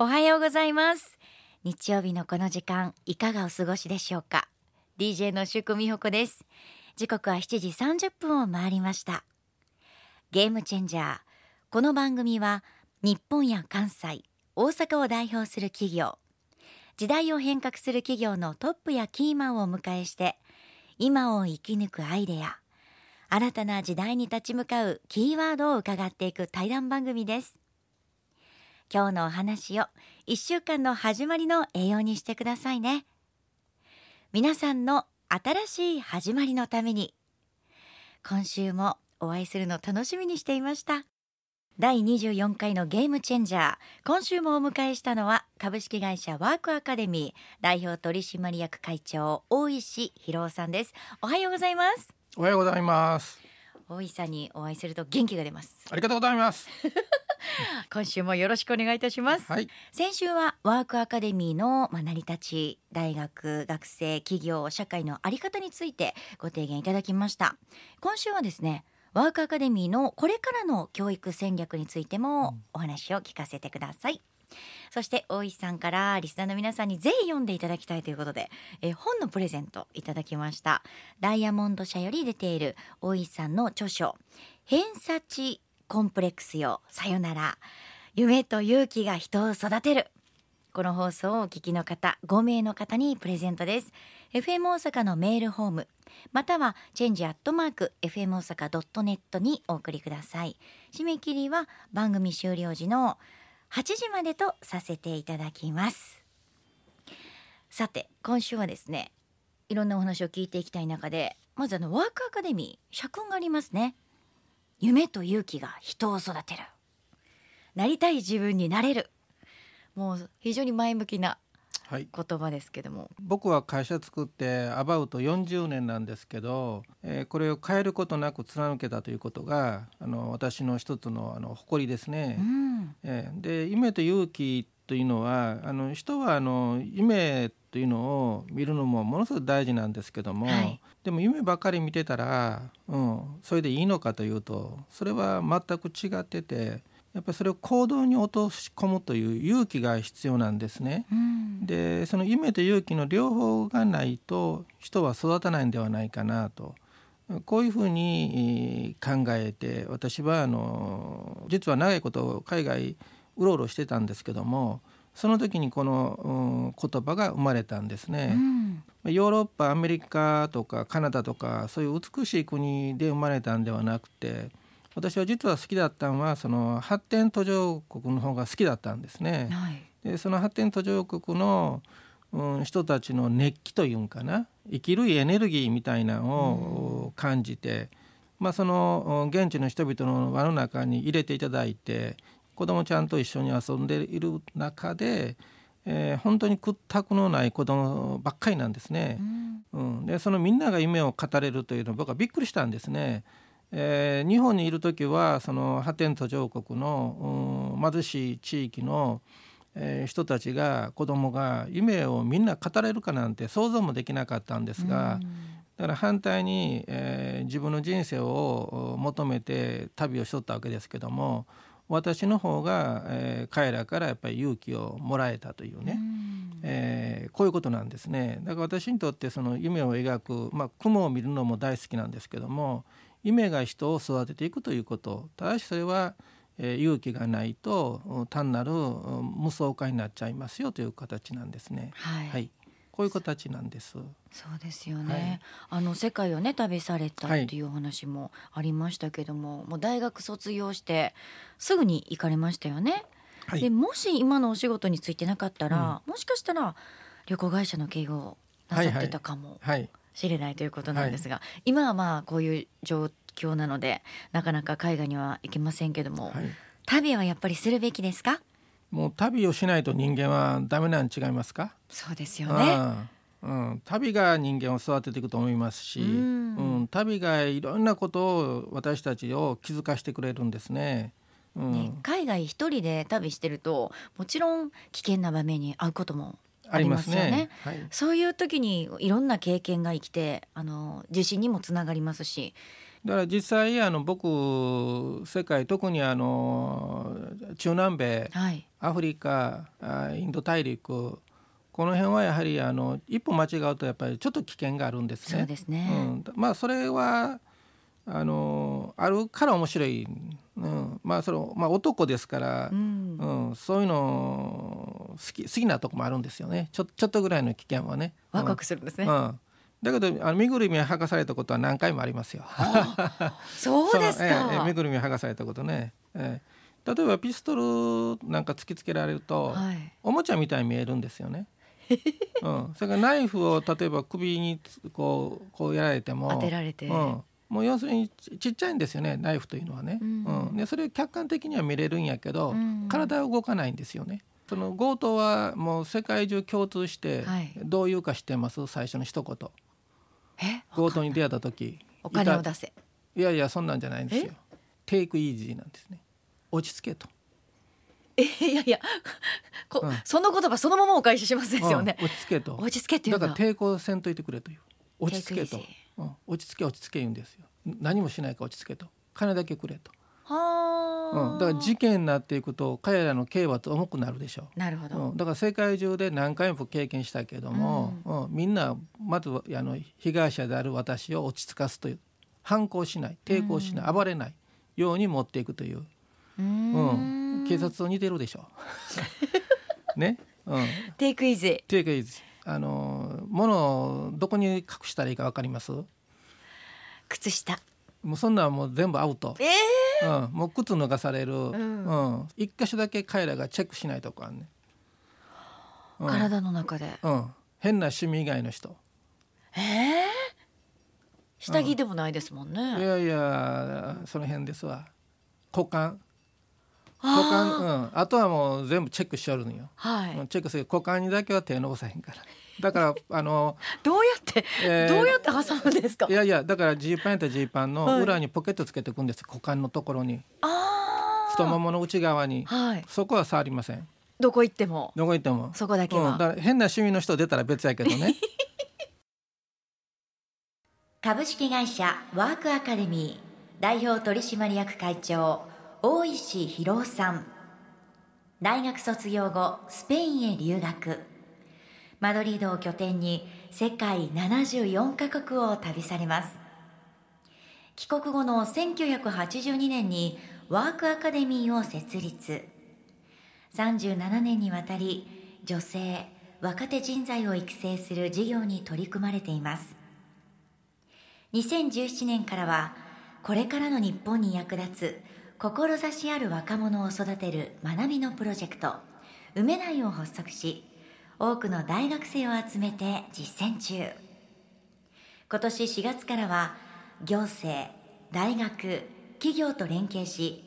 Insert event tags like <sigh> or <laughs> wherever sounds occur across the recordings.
おはようございます。日曜日のこの時間いかがお過ごしでしょうか？DJ の宿美穂子です。時刻は7時30分を回りました。ゲームチェンジャーこの番組は日本や関西大阪を代表する企業時代を変革する企業のトップやキーマンをお迎えして今を生き抜くアイデア新たな時代に立ち向かうキーワードを伺っていく対談番組です。今日のお話を1週間の始まりの栄養にしてくださいね。皆さんの新しい始まりのために今週もお会いするの楽しみにしていました。第24回のゲームチェンジャー今週もお迎えしたのは株式会社ワークアカデミー代表取締役会長大石博夫さんです。おはようございます。おはようございます。大石さんにお会いすると元気が出ます。ありがとうございます <laughs> 今週もよろしくお願いいたします、はい。先週はワークアカデミーのまあ成り立ち大学学生企業社会のあり方についてご提言いただきました。今週はですねワークアカデミーのこれからの教育戦略についてもお話を聞かせてください、そして大石さんからリスナーの皆さんにぜひ読んでいただきたいということで、えー本のプレゼントいただきました。ダイヤモンド社より出ている大石さんの著書偏差値コンプレックスよ。さよなら。夢と勇気が人を育てる。この放送をお聞きの方5名の方にプレゼントです。FM 大阪のメールホームまたはチェンジアットマーク FM 大阪 .net にお送りください。締め切りは番組終了時の8時までとさせていただきます。さて今週はですねいろんなお話を聞いていきたい中でまずあのワークアカデミー社訓がありますね。夢と勇気が人を育てる。なりたい自分になれる。もう非常に前向きなはい。言葉ですけども。僕は会社作ってアバウト40年なんですけど、えーこれを変えることなく貫けたということがあの私の一つのあの誇りですね。う。ん。えーで夢と勇気というのはあの人はあの夢というのを見るのもものすごく大事なんですけども、はいでも夢ばっかり見てたら、うん、それでいいのかというとそれは全く違っててやっぱりそれを行動に落とし込むという勇気が必要なんですね。うんでその夢と勇気の両方がないと人は育たないんではないかなとこういうふうにえー考えて私はあの実は長いこと海外うろうろしてたんですけどもその時にこの、うん言葉が生まれたんですうね。んヨーロッパアメリカとかカナダとかそういう美しい国で生まれたんではなくて私は実は好きだったのはその発展途上国の方が好きだったんですね。はいでその発展途上国の、うん、人たちの熱気というんかな生きるエネルギーみたいなのを感じて、まあ、そのうん現地の人々の輪の中に入れていただいて子供ちゃんと一緒に遊んでいる中で、えー本当に屈託のない子供ばっかりなんですねう。んうん、でそのみんなが夢を語れるというのは僕はびっくりしたんですね。えー日本にいる時はその発展途上国の、うん貧しい地域の、えー人たちが子供が夢をみんな語れるかなんて想像もできなかったんですが、だから反対に、えー自分の人生をお求めて旅をしとったわけですけども私の方が、えー彼らからやっぱり勇気をもらえたというね。えーこういうことなんですね。だから私にとってその夢を描く、まあ、雲を見るのも大好きなんですけども夢が人を育てていくということ。ただしそれは、えー勇気がないとうん単なるうん無双化になっちゃいますよという形なんですね。はい、はい、こういう形なんです。そうですよね、あの世界をね旅されたっはいてい。うお話もありましたけども、もう大学卒業してすぐに行かれましたよね、はい。でもし今のお仕事についてなかったら、もしかしたら旅行会社の経営をなさってたかもはい、しれないということなんですが、今はまあこういう状況なのでなかなか海外には行けませんけども、はい、旅はやっぱりするべきですか？もう旅をしないと人間はダメなん違いますか？そうですよね。うんうん、旅が人間を育てていくと思いますし、ううんん旅がいろんなことを私たちを気づかしてくれるんですね。うんね、海外一人で旅してるともちろん危険な場面に遭うこともありますよね。はい、そういう時にいろんな経験が生きてあの自信にもつながりますしだから実際あの僕世界特にあの中南米、はい、アフリカインド大陸この辺はやはりあの一歩間違うとやっぱりちょっと危険があるんですね。そうですね、うん、まあそれはあのあるから面白い、うん、まあそのまあ男ですから、うん、うん、そういうの好き好きなとこもあるんですよね。ちょちょっとぐらいの危険はね。ワクワクするんですね。うん、だけどあの身ぐるみ剥がされたことは何回もありますよ。そうですか。<laughs> ええ、身ぐるみ剥がされたことね。ええ、例えばピストルなんか突きつけられると、はい、おもちゃみたいに見えるんですよね。<laughs> うん、それからナイフを例えば首にこうこうやられても当てられて、うん、もう要するにちっちゃいんですよねナイフというのはね、うん、うん、でそれ客観的には見れるんやけど、うん、体は動かないんですよね。その強盗はもう世界中共通してどう言うか知ってます、最初の一言強盗に出会った時お金を出せ。いやいやそんなんじゃないんですよ。テイクイージーなんですね。落ち着けと。えいやいやこ、うん、その言葉そのままお返ししますですよね、うん、落ち着けと。落ち着けってだから抵抗せんといてくれという。落ち着けと、うん、落ち着け落ち着け言うんですよ。何もしないか落ち着けと。金だけくれと。は、うん、だから事件になっていくと彼らの刑罰重くなるでしょう。なるほど、うん、だから世界中で何回も経験したけども、うん。うん、みんなまずあの被害者である私を落ち着かすという反抗しない抵抗しない、暴れないように持っていくという。うん。警察と似てるでしょ <laughs> ね、うん、テイクイズ。テイクイズ。あの物をどこに隠したらいいかわかります？靴下。もうそんなんもう全部アウト、えー、うん、もう靴脱がされる、うん、うん、一箇所だけ彼らがチェックしないとこあんね、うん、体の中で、うん、変な趣味以外の人。ええー、下着でもないですもんね、いやいやその辺ですわ。股間。股間うん。あとはもう全部チェックしちゃうのよ、はい、チェックする股間にだけは手伸ばさへんからだからあのどうやって、えー、どうやって挟むんですか？いやいやだからジーパンやったらジーパンの裏にポケットつけていくんです、股間のところに。太ももの内側に、はい、そこは触りません。どこ行っても。どこ行っても。そこだけは、うん、だ変な趣味の人出たら別やけどね。<laughs> 株式会社ワークアカデミー代表取締役会長大石博さん。大学卒業後スペインへ留学マドリードを拠点に世界74カ国を旅されます。帰国後の1982年にワークアカデミーを設立。37年にわたり女性若手人材を育成する事業に取り組まれています。2017年からはこれからの日本に役立つ志ある若者を育てる学びのプロジェクト梅内を発足し多くの大学生を集めて実践中。今年4月からは行政大学企業と連携し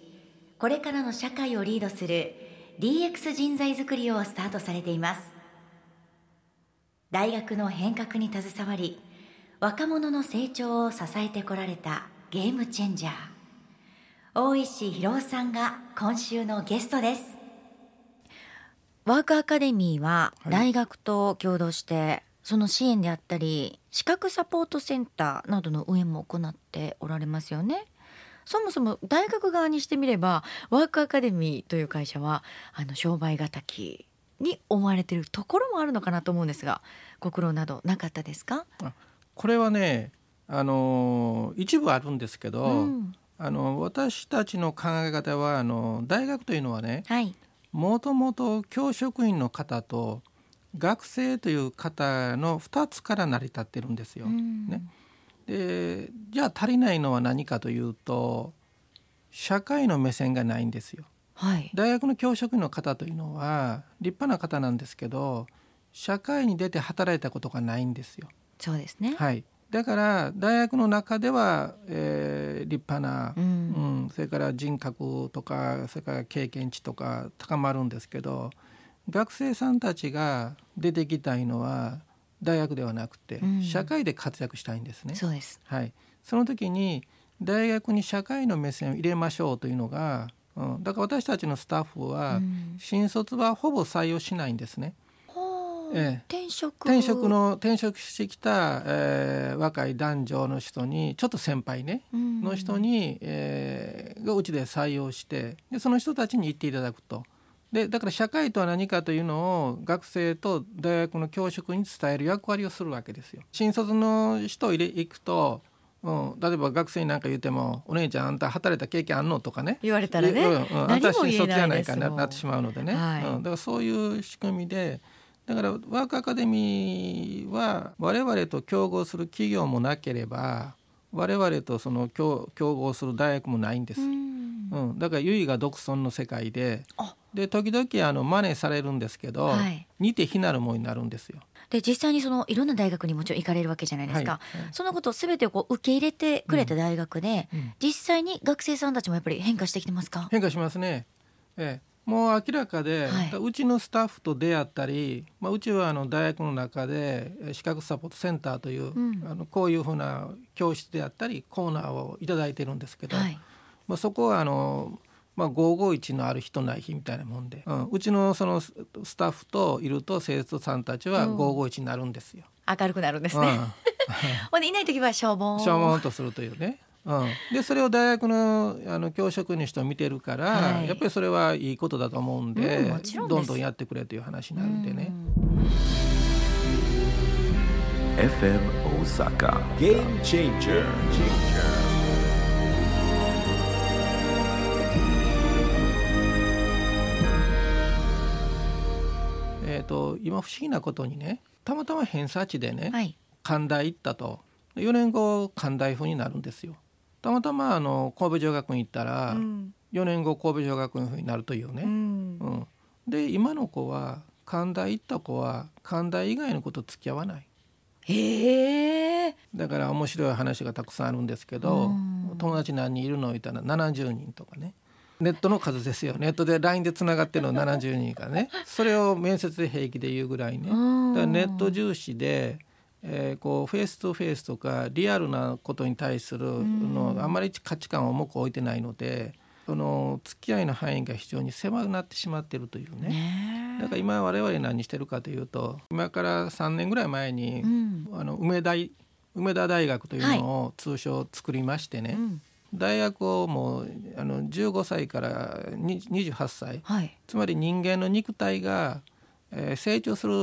これからの社会をリードする DX 人材づくりをスタートされています。大学の変革に携わり若者の成長を支えてこられたゲームチェンジャー大石博さんが今週のゲストです。ワークアカデミーは大学と共同して、その支援であったり資格サポートセンターなどの運営も行っておられますよね。そもそも大学側にしてみればワークアカデミーという会社はあの商売敵に思われているところもあるのかなと思うんですがご苦労などなかったですか？これはねあの一部あるんですけど、うん、あの私たちの考え方はあの大学というのはね、もともと教職員の方と学生という方の2つから成り立ってるんですよ。ね、でじゃあ足りないのは何かというと社会の目線がないんですよ。はい、大学の教職員の方というのは立派な方なんですけど社会に出て働いたことがないんですよ。そうですね、はい、だから大学の中では、えー、立派な、うん、うん、それから人格とかそれから経験値とか高まるんですけど学生さんたちが出てきたいのは大学ではなくて、うん、社会で活躍したいんですね。そうです。はい、その時に大学に社会の目線を入れましょうというのが、うん、だから私たちのスタッフは、新卒はほぼ採用しないんですね。ええ、転職。転職の転職してきた、えー、若い男女の人にちょっと先輩ね、うん、の人に、えー、がうちで採用してでその人たちに行っていただくと。でだから社会とは何かというのを学生と大学の教職に伝える役割をするわけですよ。新卒の人を入れ行くとうん、例えば学生に何か言っても「お姉ちゃんあんた働いた経験あんの?」とかね。言われたらね、うん、あんた新卒じゃないかななってしまうのでね、はい、うん、だからそういう仕組みでだからワークアカデミーは我々と競合する企業もなければ我々とその競競合する大学もないんです。うん、だから唯我独尊の世界でで時々あの真似されるんですけど、はい、似て非なるものになるんですよ。で実際にそのいろんな大学にもちろん行かれるわけじゃないですか、はい。はい、そのことすべてをこう受け入れてくれた大学で、うんうん、実際に学生さんたちもやっぱり変化してきてますか変化しますね、ええ、もう明らかで、はい、うちのスタッフと出会ったり、まあ、うちはあの大学の中で資格サポートセンターという、うん、あのこういうふうな教室であったりコーナーを頂いてるんですけど、はい、まあ、そこはあの、まあ、551のある人ない日みたいなもんで、うん、うちのそのスタッフといると生徒さんたちは551になるんですよ。明るくなるんですね。うん、<laughs> ほんでいない時は消防。<laughs> 消防とするというね。うん、でそれを大学のあの教職員の人見てるから、はい、やっぱりそれはいいことだと思うんでうん、どんどんやってくれという話になるんでね。FM 大阪 Game Changer. えっ、と今不思議なことにねたまたま偏差値でね、はい、関大行ったと。4年後関大風になるんですよ。たまたまあの神戸女学院行ったら、うん、4年後神戸女学院になるというね。うん、うん、で今の子は関大行った子は関大以外のこと付き合わない。へだから面白い話がたくさんあるんですけど、うん、友達何人いるの言ったら70人とかね。ネットの数ですよ。ネットで LINE でつながってるの70人からね。それを面接で平気で言うぐらいね。だからネット重視でえー、こうフェイスとフェイスとかリアルなことに対するのあんまり価値観を重く置いてないのでその付き合いの範囲が非常に狭くなってしまってるというね。だから今我々何してるかというと今から3年ぐらい前に、うん、あの梅田梅田大学というのを通称作りましてね、はいうん、大学をもうあの15歳から28歳、はい、つまり人間の肉体がえー、成長する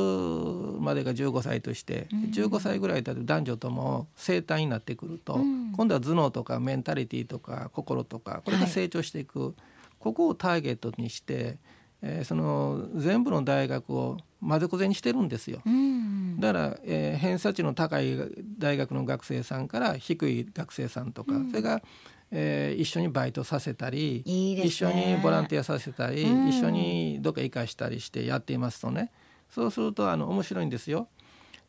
までが15歳として、うん、15歳ぐらいだと男女とも生体になってくると、うん、今度は頭脳とかメンタリティーとか心とかこれが成長していく、はい、ここをターゲットにして、えー、その全部の大学を混ぜこぜにしてるんですよ。うん、だから、えー、偏差値の高い大学の学生さんから低い学生さんとか、それがえー、一緒にバイトさせたりね、一緒にボランティアさせたり、うん、一緒にどっか行かしたりしてやっていますとね。そうするとあの面白いんですよ。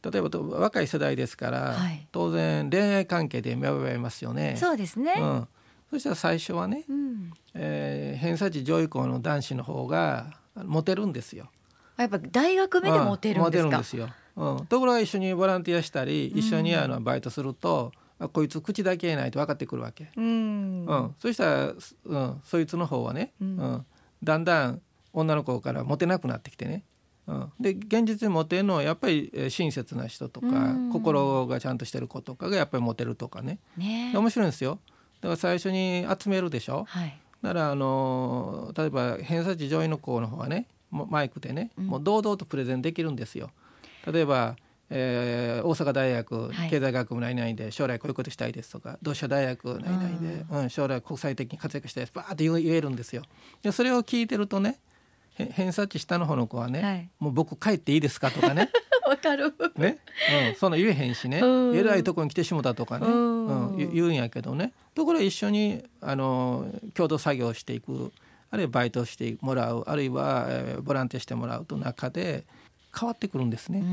例えば若い世代ですから、はい、当然恋愛関係で芽生えますよね。そうですね、うん、そしたら最初はね、うん、えー、偏差値上位校の男子の方がモテるんですよ。やっぱ大学目でモテるんですか、モテるんですよ。うん、ところが一緒にボランティアしたり一緒にあのバイトすると、こいつ口だけないと分かってくるわけ、うん、うん、そしたら、うん、そいつの方はね、うん、うん、だんだん女の子からモテなくなってきてね、うん、で現実にモテるのはやっぱり親切な人とか、心がちゃんとしてる子とかがやっぱりモテるとかね。ね面白いんですよだから最初に集めるでしょ、はい、だからあの例えば偏差値上位の子の方はねマイクでね、もう堂々とプレゼンできるんですよ。例えばえー、大阪大学経済学部何々で将来こういうことしたいですとか同志社大学何々で、うん、将来国際的に活躍したいですバーって言えるんですよ。でそれを聞いてるとね偏差値下の方の子はね、はい、もう僕帰っていいですかとかねわかる。ね、うん、そんな言えへんしね。えらいとこに来てしもたとかね、うん、言うんやけどね。ところが一緒にあの共同作業していく。あるいはバイトしてもらう。あるいは、えー、ボランティアしてもらうと中で変わってくるんですね。うん、う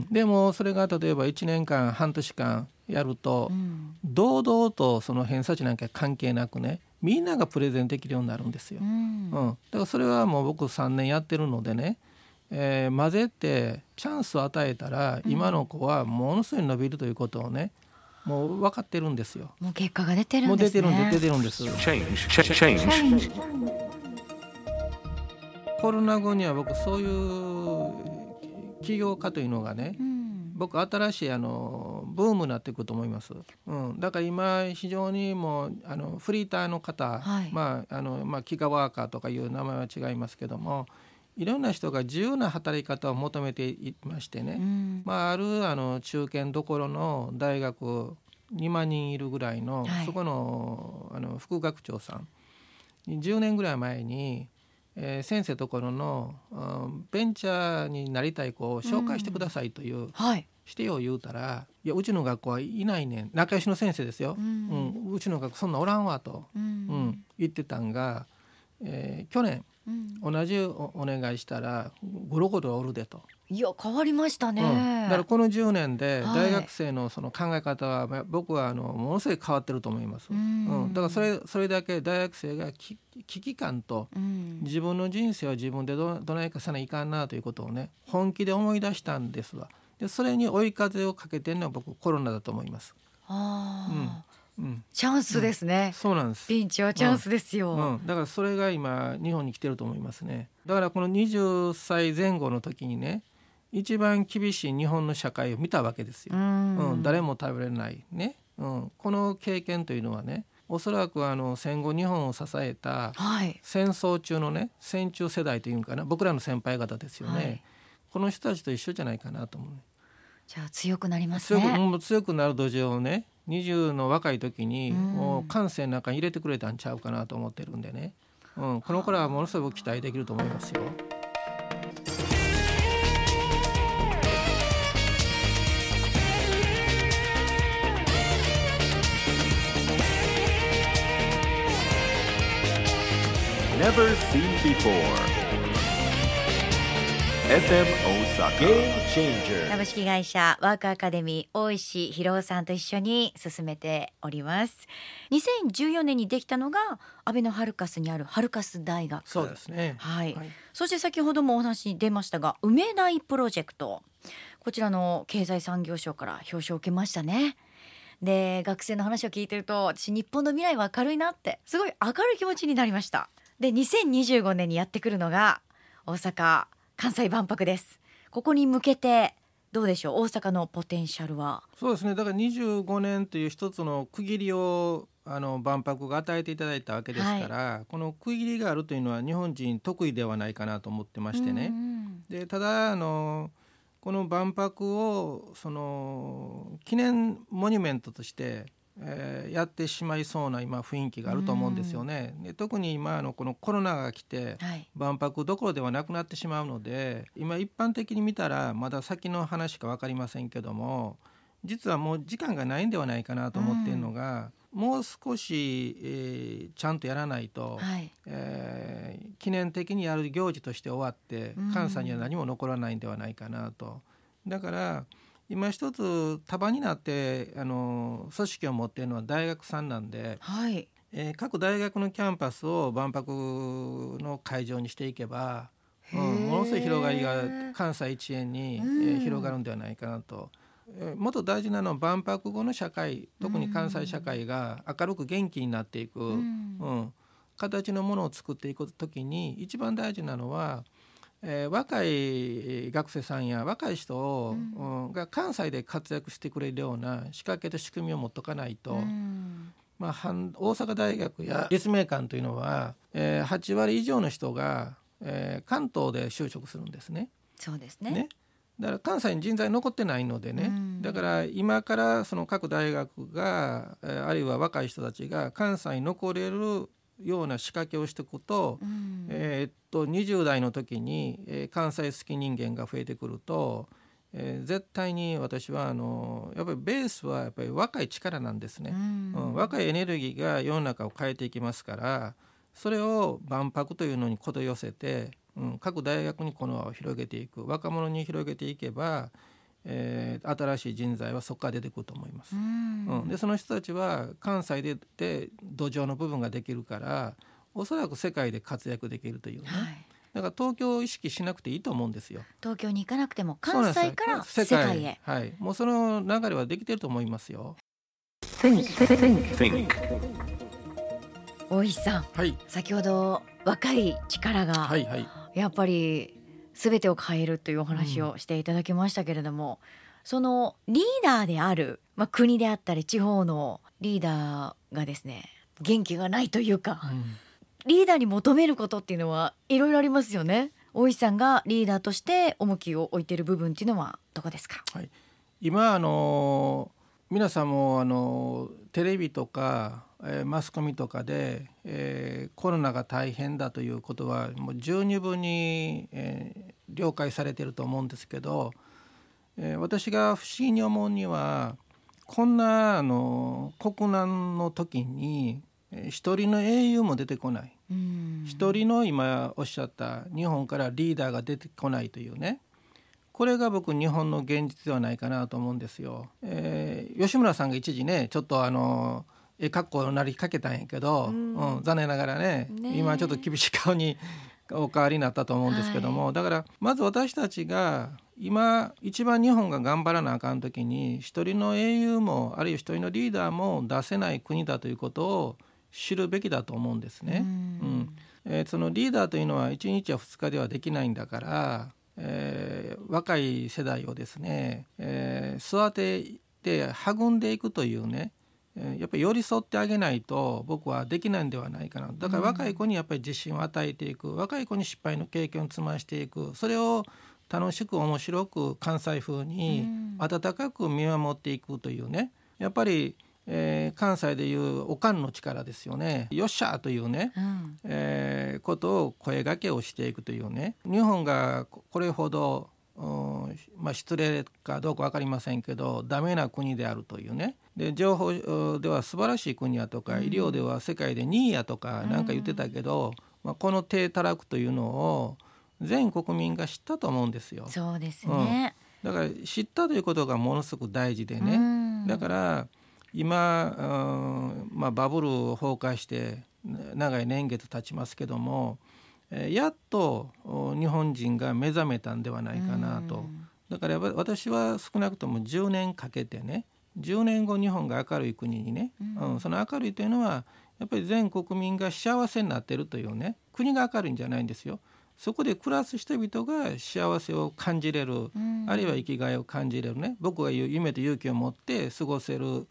ん、でもそれが例えば1年間半年間やると、うん、堂々とその偏差値なんか関係なくねみんながプレゼンできるようになるんですよ。うん、うん、だからそれはもう僕3年やってるのでね、えー、混ぜてチャンスを与えたら今の子はものすごい伸びるということをねもう分かってるんですよ。もう結果が出てるんですね。もう出てるんで出てるんです。コロナ後には僕そういう起業家というのがね、うん。僕新しいあのブームになっていくと思います、うん、だから今非常にもうあのフリーターの方、はい。まああのまあ、キガワーカーとかいう名前は違いますけどもいろんな人が自由な働き方を求めていましてね、うん。まあ、あるあの中堅どころの大学2万人いるぐらいの、はい。そこのあの副学長さん。に10年ぐらい前に、えー先生ところの、うんベンチャーになりたい子を紹介してくださいという、はい。してよ言うたら「いやうちの学校はいないねん。仲良しの先生ですよ、ううん。んうちの学校そんなおらんわ」と、ううんん。言ってたんが、えー去年うん。同じおお願いしたらゴロゴロおるでと。いや変わりましたね、うん、だからこの10年ではい。大学生のその考え方はまあ僕はあのものすごい変わってると思います。うん。うん。だからそれそれだけ大学生がき危機感とうん。自分の人生を自分でどどないかさないかんなということをね本気で思い出したんですわ。でそれに追い風をかけてるのは僕コロナだと思います。ああ、うん、チャンスですね、そうなんです。ピンチはチャンスですよ、うん、だからそれが今日本に来てると思いますね。だからこの20歳前後の時にね一番厳しい日本の社会を見たわけですよ、ん。うん。誰も食べれないね、うん、この経験というのはねおそらくあの戦後日本を支えたはい。戦争中のね戦中世代というんかな。僕らの先輩方ですよね、はい。この人たちと一緒じゃないかなと思う。ねじゃあ強くなります強く,、ねうん強くなる土壌をね20の若い時にうんもう感性の中に入れてくれたんちゃうかなと思ってるんでね、うん、この頃はものすごく期待できると思いますよ。Never seen before. FM Osaka. Game changer. 株式会社ワークアカデミー大石博夫さんと一緒に進めております2014年にできたのが安倍のハルカスにあるハルカス大学そうですね。はい、はいそして先ほどもお話に出ましたが梅大プロジェクトこちらの経済産業省から表彰を受けましたねで学生の話を聞いてると私日本の未来は明るいなってすごい明るい気持ちになりましたで2025年にやってくるのが大阪関西万博です。ここに向けてどうでしょう？大阪のポテンシャルは。そうですね。だから25年という一つの区切りをあの万博が与えていただいたわけですから、この区切りがあるというのは日本人得意ではないかなと思ってましてね。うん。でただあのこの万博をその記念モニュメントとして、えーやってしまいそうな今雰囲気があると思うんですよね。で特に今あのこのコロナが来てはい。万博どころではなくなってしまうので今一般的に見たらまだ先の話か分かりませんけども実はもう時間がないんではないかなと思っているのが、もう少し、えーちゃんとやらないと、はい。えー記念的にやる行事として終わってうん。関西には何も残らないんではないかなと。だから今一つ束になってあの組織を持っているのは大学さんなんで、はい。えー各大学のキャンパスを万博の会場にしていけば、うん、ものすごい広がりが関西一円に、えうん。ー広がるんではないかなと。えーもっと大事なのは万博後の社会特に関西社会が明るく元気になっていく、うん。うん、形のものを作っていく時に一番大事なのは、えー若い学生さんや若い人を、うん。が関西で活躍してくれるような仕掛けと仕組みを持っとかないと、うん。まあ、半大阪大学や立命館というのは、えー8割以上の人が、えー関東で就職するんですね。そうですね。ね。だから関西に人材残ってないのでね、うん。だから今からその各大学が、えーあるいは若い人たちが関西に残れるような仕掛けをしていくと,、うん。えーっと20代の時に、えー関西好き人間が増えてくると、えー絶対に私はあのやっぱりベースはやっぱり若い力なんですね。うん。うん、若いエネルギーが世の中を変えていきますからそれを万博というのにこと寄せて、うん、各大学にこの輪を広げていく。若者に広げていけば、えー新しい人材はそこから出てくると思います。うん。うん、でその人たちは関西でで土壌の部分ができるからおそらく世界で活躍できるというね、はい。だから東京を意識しなくていいと思うんですよ。東京に行かなくても関西から世界へ。はい、もうその流れはできてると思いますよ。Think. 大石さん。はい、先ほど若い力がはい、はい。やっぱり全てを変えるというお話をしていただきましたけれども、そのリーダーである、まあ、国であったり地方のリーダーがですね元気がないというか、リーダーに求めることっていうのはいろいろありますよね。大石さんがリーダーとして重きを置いている部分っていうのはどこですか？はい、今あの皆さんもあのテレビとか、えーマスコミとかで、えーコロナが大変だということはもう十二分に、えー了解されていると思うんですけど、えー私が不思議に思うにはこんなあの国難の時にえー一人の英雄も出てこない。うん一人の今おっしゃった日本からリーダーが出てこないというねこれが僕日本の現実ではないかなと思うんですよ。えー吉村さんが一時ねちょっとあのええ格好になりかけたんやけど、うん。うん残念ながらね今ちょっと厳しい顔にお変わりになったと思うんですけども、だからまず私たちが今一番日本が頑張らなあかん時に一人の英雄もあるいは一人のリーダーも出せない国だということを知るべきだと思うんですね。うん。えーそのリーダーというのは1日や2日ではできないんだから、えー若い世代をですね、えー育てて育んでいくというね、えーやっぱり寄り添ってあげないと僕はできないんではないかな。だから若い子にやっぱり自信を与えていく。若い子に失敗の経験を積ましていく。それを楽しく面白く関西風に温かく見守っていくというね。やっぱり、えー関西でいうおかんの力ですよね。よっしゃというね、うん。えーことを声がけをしていくというね。日本がここれほど、うんまあ、失礼かどうか分かりませんけどダメな国であるというね。で情報うんでは素晴らしい国やとか、医療では世界で2位やとかなんか言ってたけど、まあ、この低たらくというのを全国民が知ったと思うんですよ。そうですね。だから知ったということがものすごく大事でね、うん。だから今、うんまあ、バブル崩壊して長い年月経ちますけども、えーやっとお日本人が目覚めたんではないかなと、だから私は少なくとも10年かけてね10年後日本が明るい国にね、うん。その明るいというのはやっぱり全国民が幸せになっているというね国が明るいんじゃないんですよ。そこで暮らす人々が幸せを感じれる、あるいは生きがいを感じれるね僕が言う夢と勇気を持って過ごせる、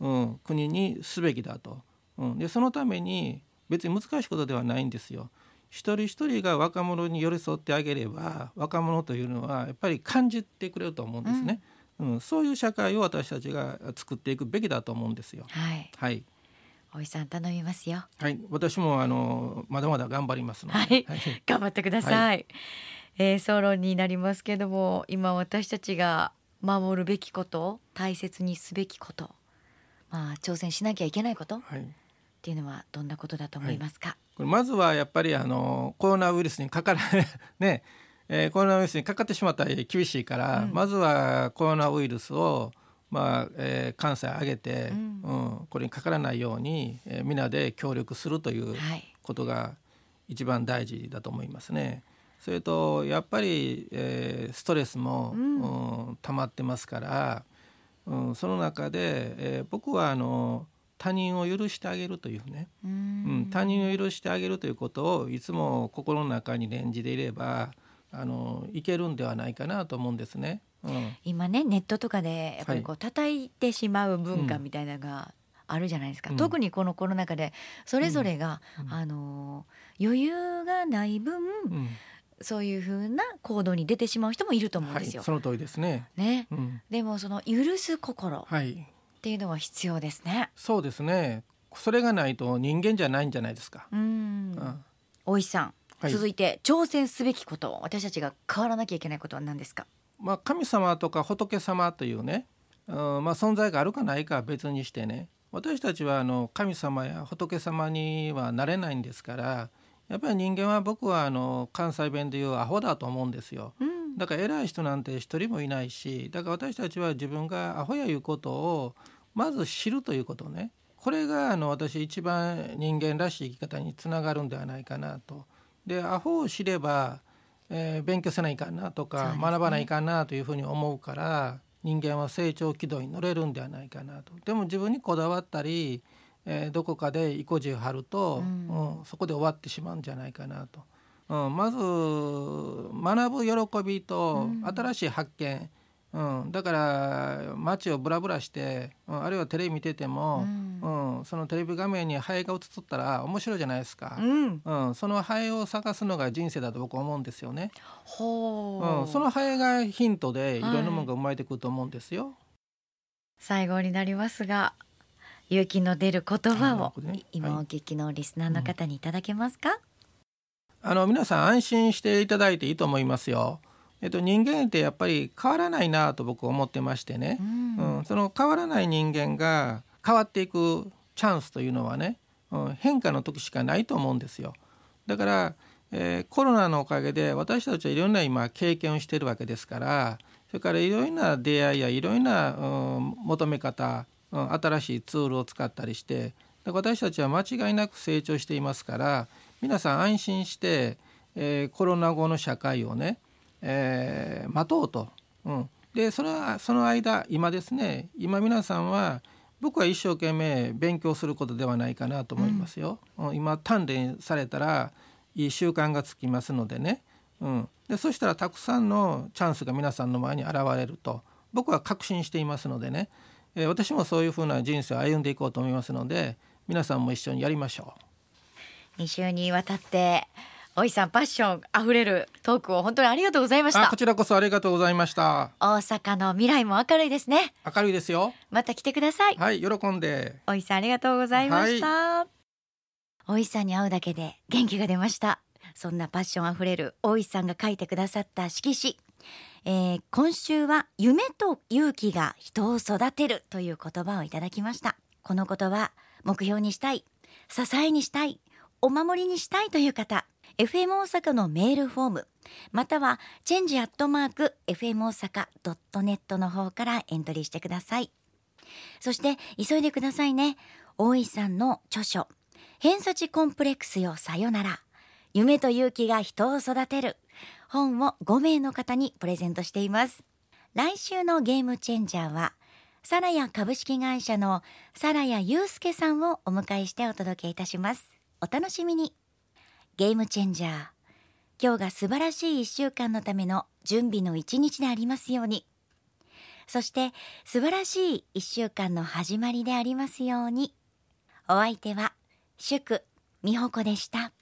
うん、国にすべきだと、うん、でそのために別に難しいことではないんですよ。一人一人が若者に寄り添ってあげれば若者というのはやっぱり感じてくれると思うんですね、うん。そういう社会を私たちが作っていくべきだと思うんですよ。はい、はい、大井さん頼みますよ。はい、私もあのまだまだ頑張りますので、はい。頑張ってください。はえー総論になりますけども、今私たちが守るべきこと、大切にすべきこと、まあ挑戦しなきゃいけないことっはいていうのはどんなことだと思いますか？これまずはやっぱりあのコロナウイルスにかから <laughs> ね、えーコロナウイルスにかかってしまったら厳しいから、まずはコロナウイルスをまあ、えー関西上げて、うん。これにかからないように、えー、皆で協力するというはい。ことが一番大事だと思いますね。それとやっぱり、えーストレスも、うん溜まってますから、うん、その中で、えー僕はあの他人を許してあげるというね、うん。うん、他人を許してあげるということをいつも心の中に念じていればあのいけるんではないかなと思うんですね。うん。今ねネットとかでやっぱりこう叩いてしまう文化うん。みたいなのがあるじゃないですか、うん。特にこのコロナ禍でそれぞれが、あの余裕がない分、うん。そういう風な行動に出てしまう人もいると思うんはい、ですよ。その通りですね。ね、うん、でもその許す心。っはい、ていうのは必要ですね。そうですね。それがないと人間じゃないんじゃないですか。うんうん大石さん、はい続いて挑戦すべきこと私たちが変わらなきゃいけないことは何ですか？まあ、神様とか仏様というね、うんまあ、存在があるかないかは別にしてね私たちはあの神様や仏様にはなれないんですからやっぱり人間は僕はあの関西弁で言うアホだと思うんですよ。うんだから偉い人なんて一人もいないしだから私たちは自分がアホやいうことをまず知るということねこれがあの私一番人間らしい生き方につながるんではないかなと。でアホを知れば、えー勉強せないかんなとか、ね学ばないかんなというふうに思うから人間は成長軌道に乗れるんではないかなと。でも自分にこだわったり、えーどこかで意固地を張ると、うんうんそこで終わってしまうんじゃないかなと。うん、まず学ぶ喜びとうん。新しい発見、うん、だから街をブラブラして、うん、あるいはテレビ見てても、うん。そのテレビ画面にハエが映っとったら面白いじゃないですか。う、ん、うんそのハエを探すのが人生だと僕は思うんですよね、ほう、うん、そのハエがヒントでい。ろんはいなものが生まれてくると思うんですよ。最後になりますが勇気の出る言葉を今お聞きのリスナーの方にいただけますか、あの皆さん安心していただいていいと思いますよ。えっと、人間ってやっぱり変わらないなと僕は思ってましてね、うんうん、その変わらない人間が変わっていくチャンスというのはね、うん、変化の時しかないと思うんですよ。だから、えーコロナのおかげで私たちはいろんな今経験をしているわけですからそれからいろいろな出会いやいろいろな、うん求め方、うん新しいツールを使ったりして私たちは間違いなく成長していますから皆さん安心して、えーコロナ後の社会をね、えー待とうと。うん、でそれはその間今ですね今皆さんは僕は一生懸命勉強することではないかなと思いますよ。うん今鍛錬されたらいい習慣がつきますのでね、うん、でそしたらたくさんのチャンスが皆さんの前に現れると僕は確信していますのでね、えー私もそういうふうな人生を歩んでいこうと思いますので皆さんも一緒にやりましょう。2週にわたっておいさんパッションあふれるトークを本当にありがとうございました。あこちらこそありがとうございました。大阪の未来も明るいですね。明るいですよ。また来てください。はい、喜んで。おいさんありがとうございました、おいさんに会うだけで元気が出ました。そんなパッションあふれるおいさんが書いてくださった色紙。えー今週は夢と勇気が人を育てるという言葉をいただきました。この言葉目標にしたい。支えにしたいお守りにしたいという方 FM 大阪のメールフォームまたはチェンジアットマーク FM 大阪 .net の方からエントリーしてください。そして急いでくださいね。大井さんの著書偏差値コンプレックスよさよなら。夢と勇気が人を育てる。本を5名の方にプレゼントしています。来週のゲームチェンジャーはサラヤ株式会社のサラヤ祐介さんをお迎えしてお届けいたします。お楽しみに。ゲームチェンジャー。今日が素晴らしい1週間のための準備の一日でありますように。そして素晴らしい1週間の始まりでありますように。お相手は祝美穂子でした。